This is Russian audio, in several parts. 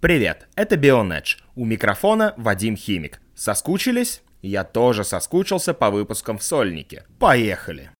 Привет, это Bionedge. У микрофона Вадим Химик. Соскучились? Я тоже соскучился по выпускам в Сольнике. Поехали!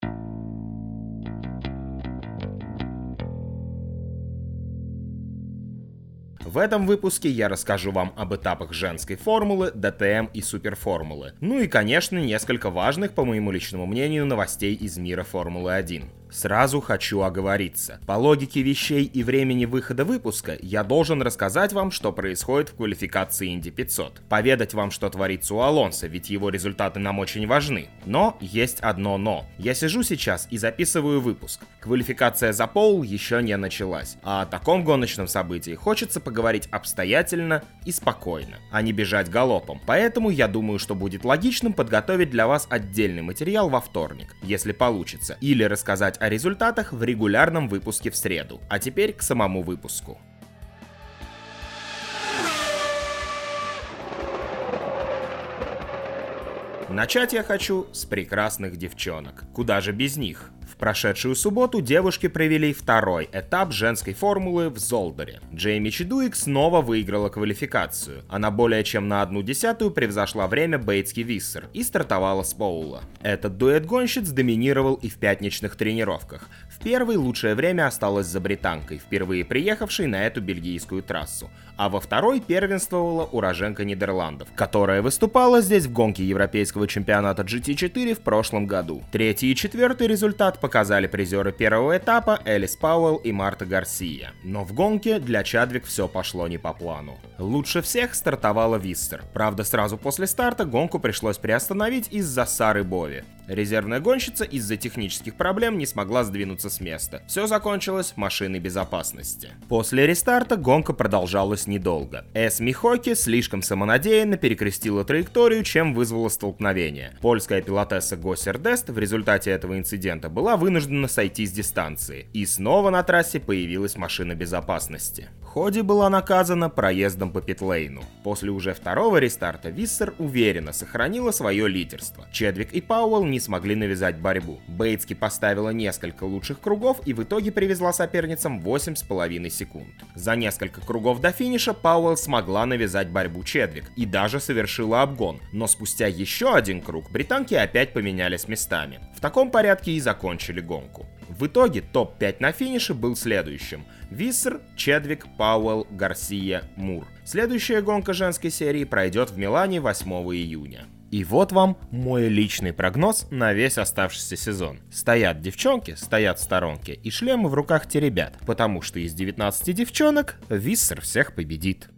В этом выпуске я расскажу вам об этапах женской формулы, ДТМ и суперформулы. Ну и, конечно, несколько важных, по моему личному мнению, новостей из мира Формулы 1. Сразу хочу оговориться. По логике вещей и времени выхода выпуска, я должен рассказать вам, что происходит в квалификации Инди 500. Поведать вам, что творится у Алонса, ведь его результаты нам очень важны. Но есть одно но. Я сижу сейчас и записываю выпуск. Квалификация за пол еще не началась. А о таком гоночном событии хочется поговорить обстоятельно и спокойно, а не бежать галопом. Поэтому я думаю, что будет логичным подготовить для вас отдельный материал во вторник, если получится, или рассказать о результатах в регулярном выпуске в среду. А теперь к самому выпуску. Начать я хочу с прекрасных девчонок. Куда же без них? Прошедшую субботу девушки провели второй этап женской формулы в Золдере. Джейми Чедуик снова выиграла квалификацию. Она более чем на одну десятую превзошла время Бейтски Виссер и стартовала с Поула. Этот дуэт гонщиц доминировал и в пятничных тренировках. В первой лучшее время осталось за британкой, впервые приехавшей на эту бельгийскую трассу. А во второй первенствовала уроженка Нидерландов, которая выступала здесь в гонке европейского чемпионата GT4 в прошлом году. Третий и четвертый результат показали призеры первого этапа Элис Пауэлл и Марта Гарсия. Но в гонке для Чадвик все пошло не по плану. Лучше всех стартовала Вистер. Правда, сразу после старта гонку пришлось приостановить из-за Сары Бови. Резервная гонщица из-за технических проблем не смогла сдвинуться с места. Все закончилось машиной безопасности. После рестарта гонка продолжалась недолго. Эс Михоки слишком самонадеянно перекрестила траекторию, чем вызвала столкновение. Польская пилотесса Госер Дест в результате этого инцидента была вынуждена сойти с дистанции. И снова на трассе появилась машина безопасности. Ходи была наказана проездом по питлейну. После уже второго рестарта Виссер уверенно сохранила свое лидерство. Чедвик и Пауэлл не смогли навязать борьбу. Бейтски поставила несколько лучших кругов и в итоге привезла соперницам 8,5 секунд. За несколько кругов до финиша Пауэлл смогла навязать борьбу Чедвик и даже совершила обгон, но спустя еще один круг британки опять поменялись местами. В таком порядке и закончили гонку. В итоге топ-5 на финише был следующим. Виссер, Чедвик, Пауэлл, Гарсия, Мур. Следующая гонка женской серии пройдет в Милане 8 июня. И вот вам мой личный прогноз на весь оставшийся сезон. Стоят девчонки, стоят сторонки, и шлемы в руках те ребят, потому что из 19 девчонок Виссер всех победит.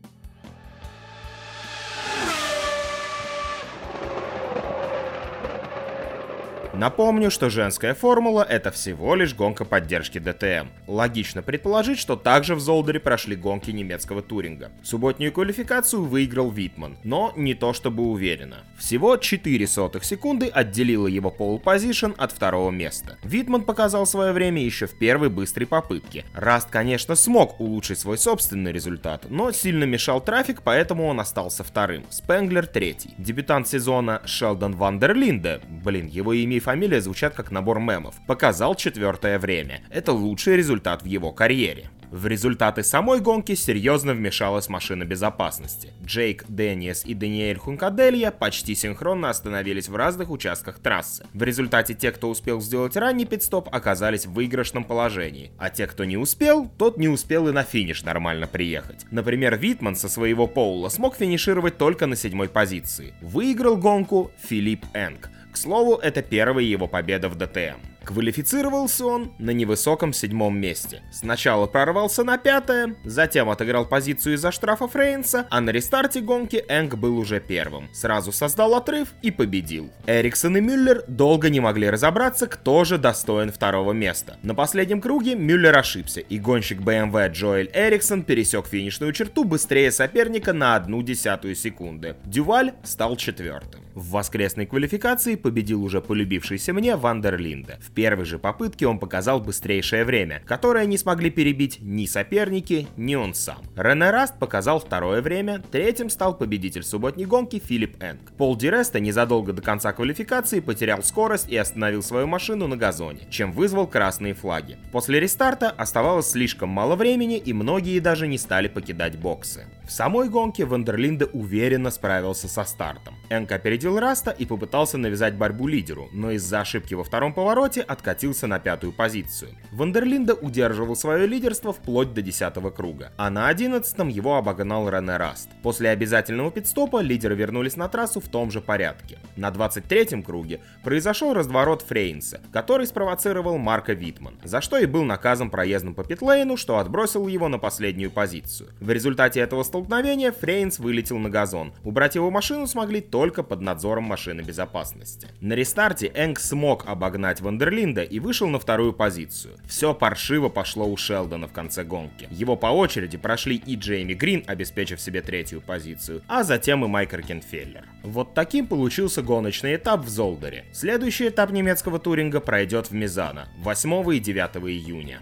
Напомню, что женская формула это всего лишь гонка поддержки ДТМ. Логично предположить, что также в Золдере прошли гонки немецкого туринга. Субботнюю квалификацию выиграл Витман, но не то чтобы уверенно. Всего 4 сотых секунды отделило его пол позишн от второго места. Витман показал свое время еще в первой быстрой попытке. Раст, конечно, смог улучшить свой собственный результат, но сильно мешал трафик, поэтому он остался вторым. Спенглер третий. Дебютант сезона Шелдон ван дер Линде, блин, его имя и фамилия звучат как набор мемов, показал четвертое время. Это лучший результат в его карьере. В результаты самой гонки серьезно вмешалась машина безопасности. Джейк Деннис и Даниэль Хункаделья почти синхронно остановились в разных участках трассы. В результате те, кто успел сделать ранний пит-стоп, оказались в выигрышном положении. А те, кто не успел, тот не успел и на финиш нормально приехать. Например, Витман со своего поула смог финишировать только на седьмой позиции. Выиграл гонку Филипп Энг. К слову, это первая его победа в ДТМ. Квалифицировался он на невысоком седьмом месте. Сначала прорвался на пятое, затем отыграл позицию из-за штрафа Фрейнса, а на рестарте гонки Энг был уже первым. Сразу создал отрыв и победил. Эриксон и Мюллер долго не могли разобраться, кто же достоин второго места. На последнем круге Мюллер ошибся, и гонщик BMW Джоэль Эриксон пересек финишную черту быстрее соперника на одну десятую секунды. Дюваль стал четвертым. В воскресной квалификации победил уже полюбившийся мне Вандерлинде. В первой же попытке он показал быстрейшее время, которое не смогли перебить ни соперники, ни он сам. Рене Раст показал второе время, третьим стал победитель субботней гонки Филипп Энг. Пол ди Реста незадолго до конца квалификации потерял скорость и остановил свою машину на газоне, чем вызвал красные флаги. После рестарта оставалось слишком мало времени и многие даже не стали покидать боксы. В самой гонке Вандерлинде уверенно справился со стартом. Энг опередил Раста и попытался навязать борьбу лидеру, но из-за ошибки во втором повороте откатился на пятую позицию. Вандерлинде удерживал свое лидерство вплоть до десятого круга, а на одиннадцатом его обогнал Рене Раст. После обязательного пит-стопа лидеры вернулись на трассу в том же порядке. На 23-м круге произошел разворот Фрейнса, который спровоцировал Марко Виттман, за что и был наказан проездом по питлейну, что отбросил его на последнюю позицию. В результате этого столкновения Фрейнс вылетел на газон. Убрать его машину смогли только под надзором машины безопасности. На рестарте Энг смог обогнать Вандерлинда и вышел на вторую позицию. Все паршиво пошло у Шелдона в конце гонки. Его по очереди прошли и Джейми Грин, обеспечив себе третью позицию, а затем и Майк Рокенфеллер. Вот таким получился гоночный этап в Золдере. Следующий этап немецкого туринга пройдет в Мизано 8 и 9 июня.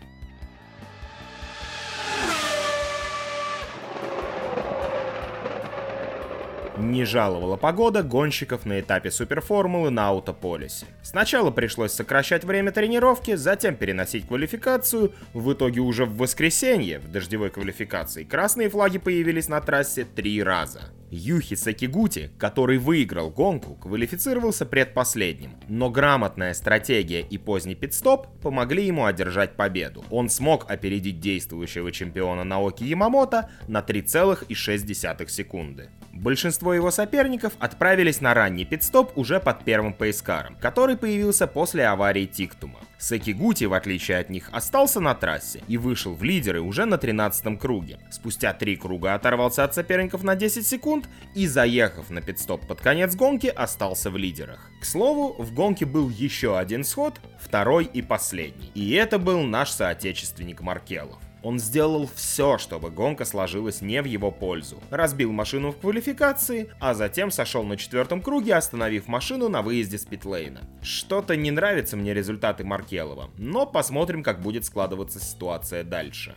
Не жаловала погода гонщиков на этапе суперформулы на Аутополисе. Сначала пришлось сокращать время тренировки, затем переносить квалификацию, в итоге уже в воскресенье, в дождевой квалификации, красные флаги появились на трассе три раза. Юхи Сакигути, который выиграл гонку, квалифицировался предпоследним, но грамотная стратегия и поздний пидстоп помогли ему одержать победу. Он смог опередить действующего чемпиона Наоки Ямамото на 3,6 секунды. Большинство его соперников отправились на ранний пидстоп уже под первым поискаром, который появился после аварии Тиктума. Секигути, в отличие от них, остался на трассе и вышел в лидеры уже на 13 круге. Спустя три круга оторвался от соперников на 10 секунд и, заехав на пидстоп под конец гонки, остался в лидерах. К слову, в гонке был еще один сход, второй и последний. И это был наш соотечественник Маркелов. Он сделал все, чтобы гонка сложилась не в его пользу. Разбил машину в квалификации, а затем сошел на четвертом круге, остановив машину на выезде с питлейна. Что-то не нравятся мне результаты Маркелова, но посмотрим, как будет складываться ситуация дальше.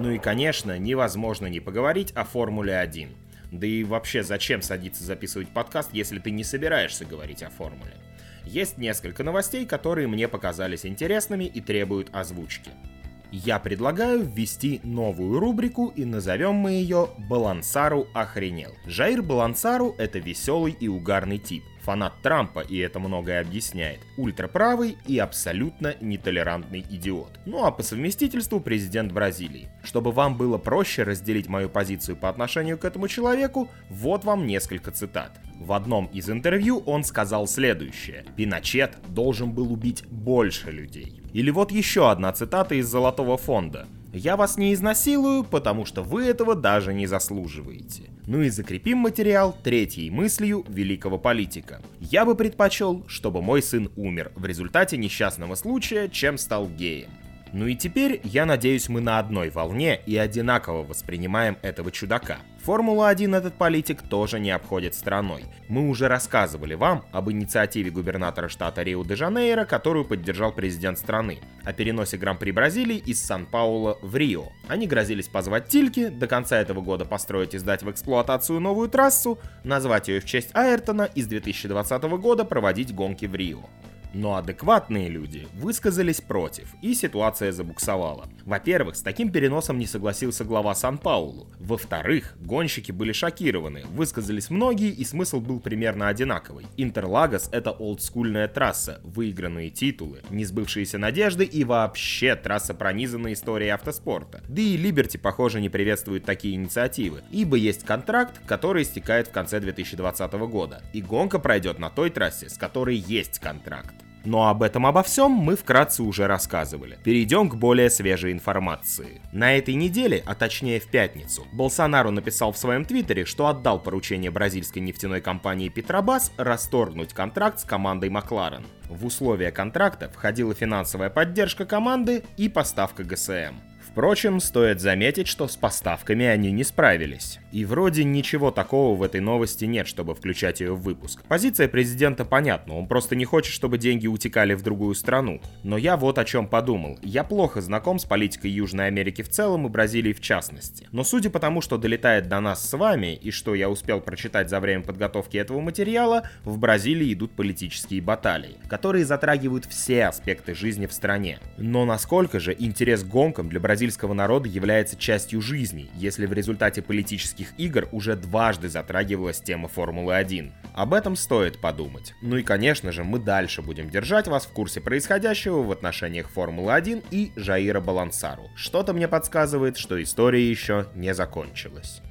Ну и конечно, невозможно не поговорить о Формуле 1. Да и вообще, зачем садиться записывать подкаст, если ты не собираешься говорить о формуле? Есть несколько новостей, которые мне показались интересными и требуют озвучки. Я предлагаю ввести новую рубрику и назовем мы ее «Балансару охренел». Жаир Балансару — это веселый и угарный тип фанат Трампа, и это многое объясняет, ультраправый и абсолютно нетолерантный идиот. Ну а по совместительству президент Бразилии. Чтобы вам было проще разделить мою позицию по отношению к этому человеку, вот вам несколько цитат. В одном из интервью он сказал следующее. Пиночет должен был убить больше людей. Или вот еще одна цитата из Золотого фонда. Я вас не изнасилую, потому что вы этого даже не заслуживаете. Ну и закрепим материал третьей мыслью великого политика. Я бы предпочел, чтобы мой сын умер в результате несчастного случая, чем стал геем. Ну и теперь, я надеюсь, мы на одной волне и одинаково воспринимаем этого чудака. Формула-1 этот политик тоже не обходит стороной. Мы уже рассказывали вам об инициативе губернатора штата Рио-де-Жанейро, которую поддержал президент страны, о переносе Гран-при Бразилии из Сан-Паула в Рио. Они грозились позвать Тильки, до конца этого года построить и сдать в эксплуатацию новую трассу, назвать ее в честь Айртона и с 2020 года проводить гонки в Рио. Но адекватные люди высказались против, и ситуация забуксовала. Во-первых, с таким переносом не согласился глава Сан-Паулу. Во-вторых, гонщики были шокированы, высказались многие, и смысл был примерно одинаковый. Интерлагос — это олдскульная трасса, выигранные титулы, несбывшиеся надежды и вообще трасса пронизанная историей автоспорта. Да и Либерти, похоже, не приветствует такие инициативы, ибо есть контракт, который истекает в конце 2020 года, и гонка пройдет на той трассе, с которой есть контракт. Но об этом обо всем мы вкратце уже рассказывали. Перейдем к более свежей информации. На этой неделе, а точнее в пятницу, Болсонару написал в своем твиттере, что отдал поручение бразильской нефтяной компании Петробас расторгнуть контракт с командой Макларен. В условия контракта входила финансовая поддержка команды и поставка ГСМ. Впрочем, стоит заметить, что с поставками они не справились. И вроде ничего такого в этой новости нет, чтобы включать ее в выпуск. Позиция президента понятна, он просто не хочет, чтобы деньги утекали в другую страну. Но я вот о чем подумал. Я плохо знаком с политикой Южной Америки в целом и Бразилии в частности. Но судя по тому, что долетает до нас с вами, и что я успел прочитать за время подготовки этого материала, в Бразилии идут политические баталии, которые затрагивают все аспекты жизни в стране. Но насколько же интерес к гонкам для Бразилии бразильского народа является частью жизни, если в результате политических игр уже дважды затрагивалась тема Формулы-1. Об этом стоит подумать. Ну и конечно же, мы дальше будем держать вас в курсе происходящего в отношениях Формулы-1 и Жаира Балансару. Что-то мне подсказывает, что история еще не закончилась.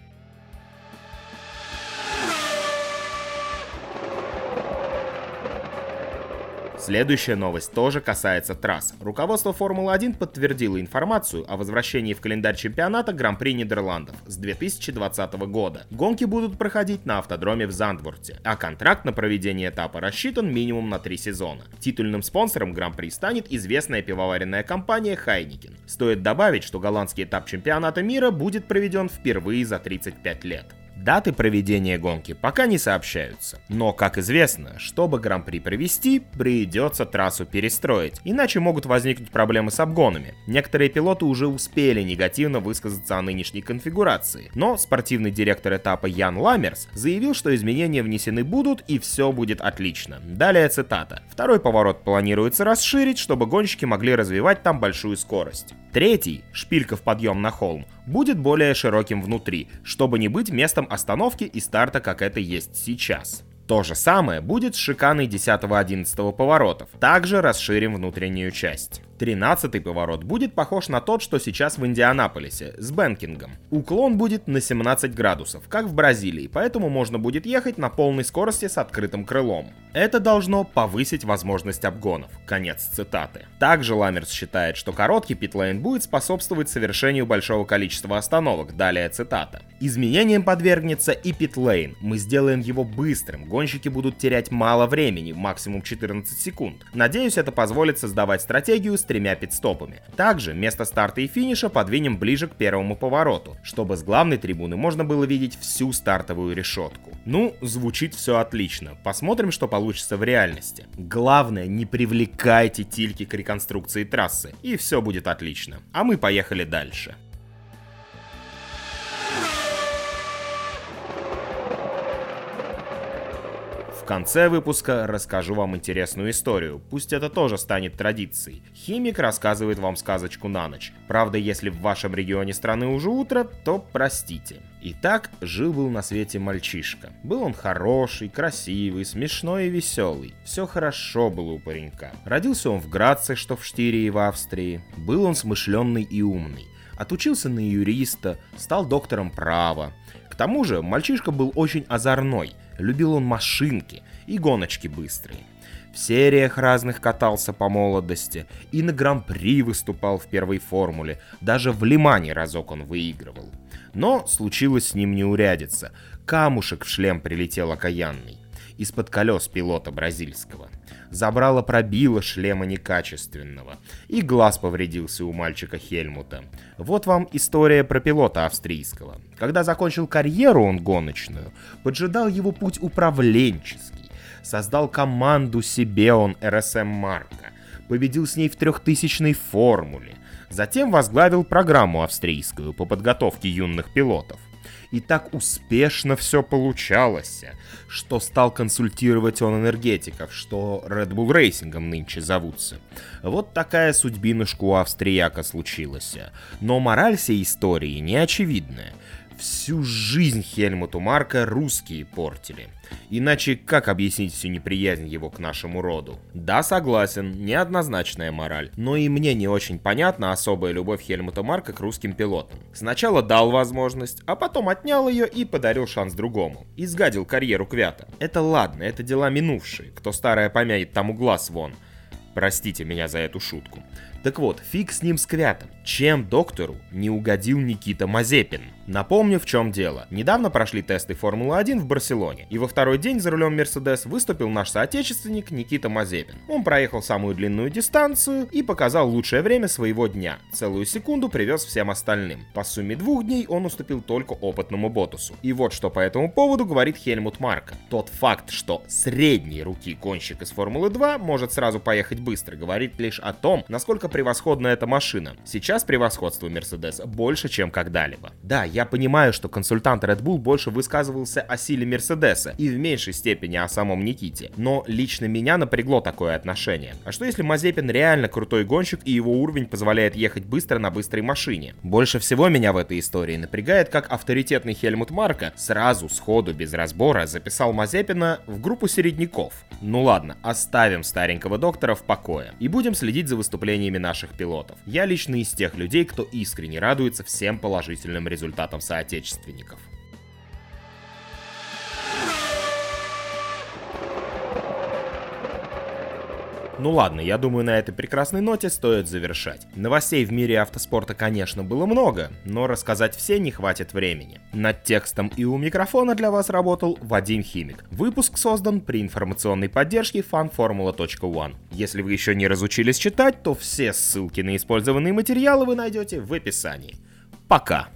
Следующая новость тоже касается трасс. Руководство Формулы-1 подтвердило информацию о возвращении в календарь чемпионата Гран-при Нидерландов с 2020 года. Гонки будут проходить на автодроме в Зандворте, а контракт на проведение этапа рассчитан минимум на три сезона. Титульным спонсором Гран-при станет известная пивоваренная компания Heineken. Стоит добавить, что голландский этап чемпионата мира будет проведен впервые за 35 лет. Даты проведения гонки пока не сообщаются. Но, как известно, чтобы Гран-при провести, придется трассу перестроить, иначе могут возникнуть проблемы с обгонами. Некоторые пилоты уже успели негативно высказаться о нынешней конфигурации, но спортивный директор этапа Ян Ламерс заявил, что изменения внесены будут и все будет отлично. Далее цитата. Второй поворот планируется расширить, чтобы гонщики могли развивать там большую скорость. Третий, шпилька в подъем на холм, будет более широким внутри, чтобы не быть местом остановки и старта, как это есть сейчас. То же самое будет с шиканой 10-11 поворотов. Также расширим внутреннюю часть. Тринадцатый поворот будет похож на тот, что сейчас в Индианаполисе, с бэнкингом. Уклон будет на 17 градусов, как в Бразилии, поэтому можно будет ехать на полной скорости с открытым крылом. Это должно повысить возможность обгонов. Конец цитаты. Также Ламерс считает, что короткий питлейн будет способствовать совершению большого количества остановок. Далее цитата. Изменениям подвергнется и питлейн. Мы сделаем его быстрым. Гонщики будут терять мало времени, максимум 14 секунд. Надеюсь, это позволит создавать стратегию с тремя пидстопами. Также место старта и финиша подвинем ближе к первому повороту, чтобы с главной трибуны можно было видеть всю стартовую решетку. Ну, звучит все отлично. Посмотрим, что получится в реальности. Главное, не привлекайте тильки к реконструкции трассы, и все будет отлично. А мы поехали дальше. Конце выпуска расскажу вам интересную историю, пусть это тоже станет традицией. Химик рассказывает вам сказочку на ночь. Правда, если в вашем регионе страны уже утро, то простите. Итак, жил-был на свете мальчишка. Был он хороший, красивый, смешной и веселый. Все хорошо было у паренька. Родился он в Граце, что в Штирии в Австрии. Был он смышленный и умный. Отучился на юриста, стал доктором права. К тому же мальчишка был очень озорной – Любил он машинки и гоночки быстрые. В сериях разных катался по молодости и на гран-при выступал в первой формуле. Даже в Лимане разок он выигрывал. Но случилось с ним неурядица. Камушек в шлем прилетел окаянный. Из-под колес пилота бразильского забрало пробило шлема некачественного, и глаз повредился у мальчика Хельмута. Вот вам история про пилота австрийского. Когда закончил карьеру он гоночную, поджидал его путь управленческий, создал команду себе он РСМ Марка, победил с ней в трехтысячной формуле, затем возглавил программу австрийскую по подготовке юных пилотов и так успешно все получалось, что стал консультировать он энергетиков, что Red Bull Racing нынче зовутся. Вот такая судьбинушка у австрияка случилась. Но мораль всей истории не очевидная. Всю жизнь Хельмуту Марка русские портили. Иначе как объяснить всю неприязнь его к нашему роду? Да, согласен, неоднозначная мораль, но и мне не очень понятна особая любовь Хельмута Марка к русским пилотам. Сначала дал возможность, а потом отнял ее и подарил шанс другому. Изгадил карьеру Квята. Это ладно, это дела минувшие, кто старое помянет, тому глаз вон. Простите меня за эту шутку. Так вот, фиг с ним с Квятом. Чем доктору не угодил Никита Мазепин? Напомню, в чем дело. Недавно прошли тесты Формулы-1 в Барселоне, и во второй день за рулем Мерседес выступил наш соотечественник Никита Мазепин. Он проехал самую длинную дистанцию и показал лучшее время своего дня. Целую секунду привез всем остальным. По сумме двух дней он уступил только опытному Ботусу. И вот что по этому поводу говорит Хельмут Марка. Тот факт, что средней руки гонщик из Формулы 2 может сразу поехать быстро, говорит лишь о том, насколько превосходна эта машина. Сейчас превосходство Мерседеса больше, чем когда-либо. Да, я понимаю, что консультант Red Bull больше высказывался о силе Мерседеса и в меньшей степени о самом Никите, но лично меня напрягло такое отношение. А что если Мазепин реально крутой гонщик и его уровень позволяет ехать быстро на быстрой машине? Больше всего меня в этой истории напрягает, как авторитетный Хельмут Марка сразу, сходу, без разбора записал Мазепина в группу середняков. Ну ладно, оставим старенького доктора в покое и будем следить за выступлениями наших пилотов. Я лично из тех людей, кто искренне радуется всем положительным результатам соотечественников. Ну ладно, я думаю, на этой прекрасной ноте стоит завершать. Новостей в мире автоспорта, конечно, было много, но рассказать все не хватит времени. Над текстом и у микрофона для вас работал Вадим Химик. Выпуск создан при информационной поддержке fanformula.one. Если вы еще не разучились читать, то все ссылки на использованные материалы вы найдете в описании. Пока!